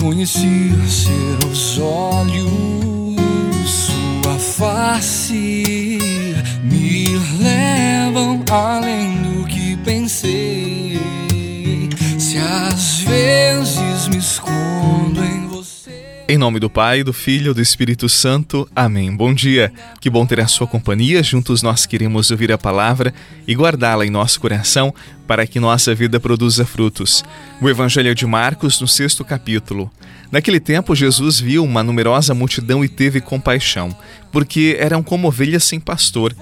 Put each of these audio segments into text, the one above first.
conheci, seus olhos, sua face me levam além do que pensei. Se às vezes me você. Em nome do Pai, do Filho e do Espírito Santo. Amém. Bom dia. Que bom ter a sua companhia. Juntos nós queremos ouvir a palavra e guardá-la em nosso coração para que nossa vida produza frutos. O Evangelho de Marcos, no sexto capítulo. Naquele tempo, Jesus viu uma numerosa multidão e teve compaixão, porque eram como ovelhas sem pastor.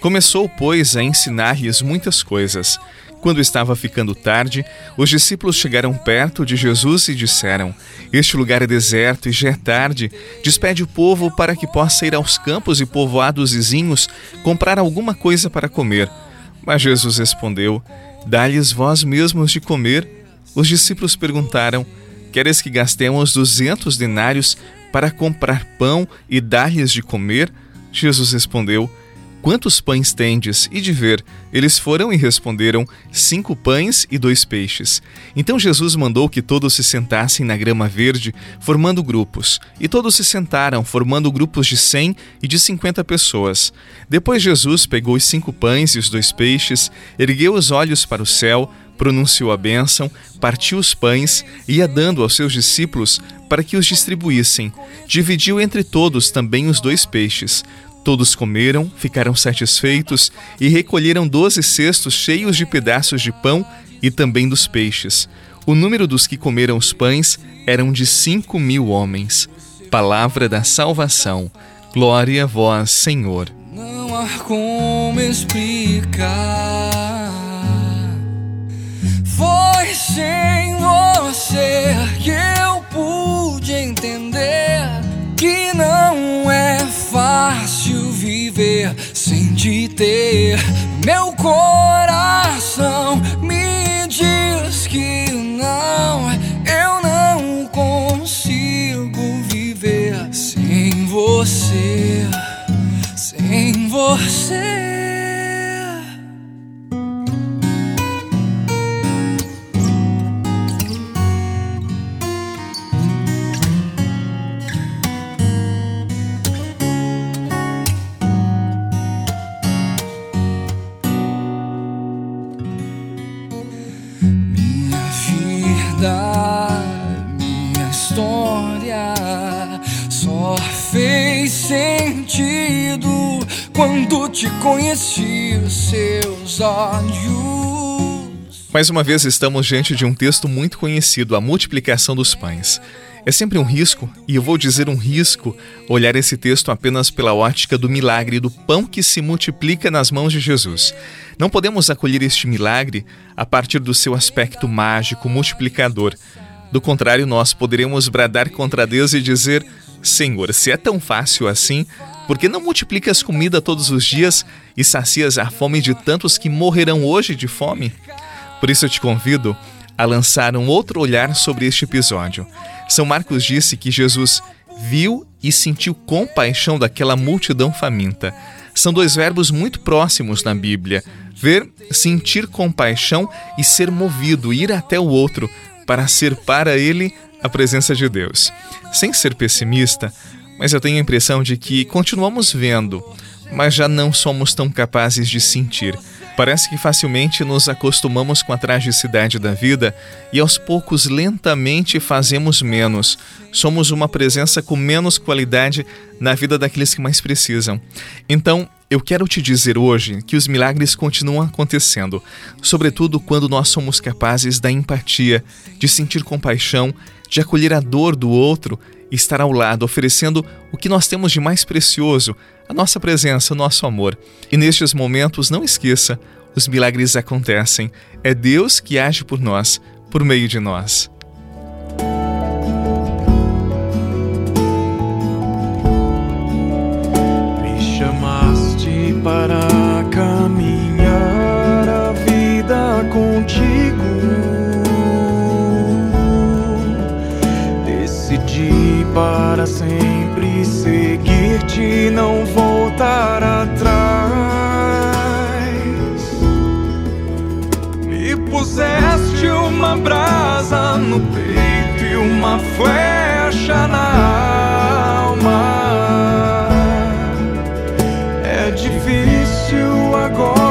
Começou, pois, a ensinar-lhes muitas coisas. Quando estava ficando tarde, os discípulos chegaram perto de Jesus e disseram: Este lugar é deserto e já é tarde. Despede o povo para que possa ir aos campos e povoados vizinhos comprar alguma coisa para comer. Mas Jesus respondeu: Dá-lhes vós mesmos de comer. Os discípulos perguntaram: Queres que gastemos duzentos denários para comprar pão e dar-lhes de comer? Jesus respondeu: Quantos pães tendes? E de ver. Eles foram e responderam: Cinco pães e dois peixes. Então Jesus mandou que todos se sentassem na grama verde, formando grupos. E todos se sentaram, formando grupos de cem e de cinquenta pessoas. Depois Jesus pegou os cinco pães e os dois peixes, ergueu os olhos para o céu, pronunciou a bênção, partiu os pães e ia dando aos seus discípulos para que os distribuíssem. Dividiu entre todos também os dois peixes. Todos comeram, ficaram satisfeitos e recolheram doze cestos cheios de pedaços de pão e também dos peixes. O número dos que comeram os pães eram de cinco mil homens. Palavra da salvação. Glória a vós, Senhor. Não há como explicar. Foi sem você que eu pude entender viver sem te ter. Meu coração me diz que não, eu não consigo viver sem você, só fez sentido quando te conheci seus olhos. Mais uma vez estamos diante de um texto muito conhecido, a multiplicação dos pães. É sempre um risco, e eu vou dizer um risco, olhar esse texto apenas pela ótica do milagre do pão que se multiplica nas mãos de Jesus. Não podemos acolher este milagre a partir do seu aspecto mágico, multiplicador. Do contrário, nós poderemos bradar contra Deus e dizer: Senhor, se é tão fácil assim, por que não multiplicas comida todos os dias e sacias a fome de tantos que morrerão hoje de fome? Por isso eu te convido a lançar um outro olhar sobre este episódio. São Marcos disse que Jesus viu e sentiu compaixão daquela multidão faminta. São dois verbos muito próximos na Bíblia: ver, sentir compaixão e ser movido, ir até o outro para ser para ele a presença de Deus. Sem ser pessimista, mas eu tenho a impressão de que continuamos vendo, mas já não somos tão capazes de sentir. Parece que facilmente nos acostumamos com a tragicidade da vida e aos poucos lentamente fazemos menos. Somos uma presença com menos qualidade na vida daqueles que mais precisam. Então, eu quero te dizer hoje que os milagres continuam acontecendo, sobretudo quando nós somos capazes da empatia, de sentir compaixão, de acolher a dor do outro e estar ao lado, oferecendo o que nós temos de mais precioso, a nossa presença, o nosso amor. E nestes momentos, não esqueça, os milagres acontecem. É Deus que age por nós, por meio de nós. Me chamaste para para sempre seguir-te, não voltar atrás. Me puseste uma brasa no peito e uma uma flecha na alma. É difícil agora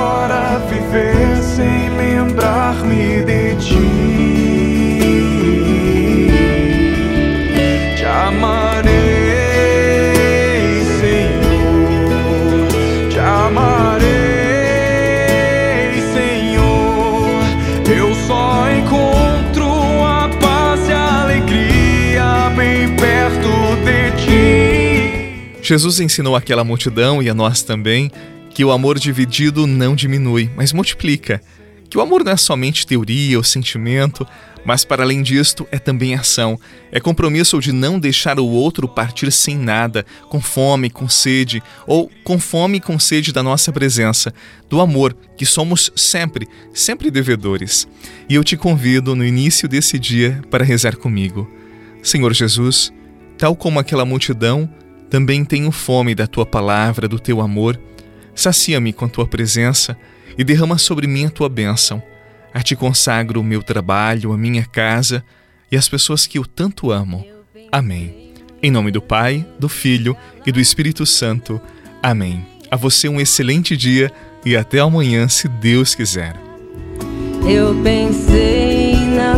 Jesus ensinou àquela multidão e a nós também que o amor dividido não diminui, mas multiplica. Que o amor não é somente teoria ou sentimento, mas para além disto é também ação. É compromisso de não deixar o outro partir sem nada, com fome, com sede, ou com fome e com sede da nossa presença, do amor que somos sempre, sempre devedores. E eu te convido no início desse dia para rezar comigo. Senhor Jesus, tal como aquela multidão, também tenho fome da tua palavra, do teu amor. Sacia-me com a tua presença e derrama sobre mim a tua bênção. A ti consagro o meu trabalho, a minha casa e as pessoas que eu tanto amo. Amém. Em nome do Pai, do Filho e do Espírito Santo. Amém. A você um excelente dia e até amanhã, se Deus quiser. Eu pensei na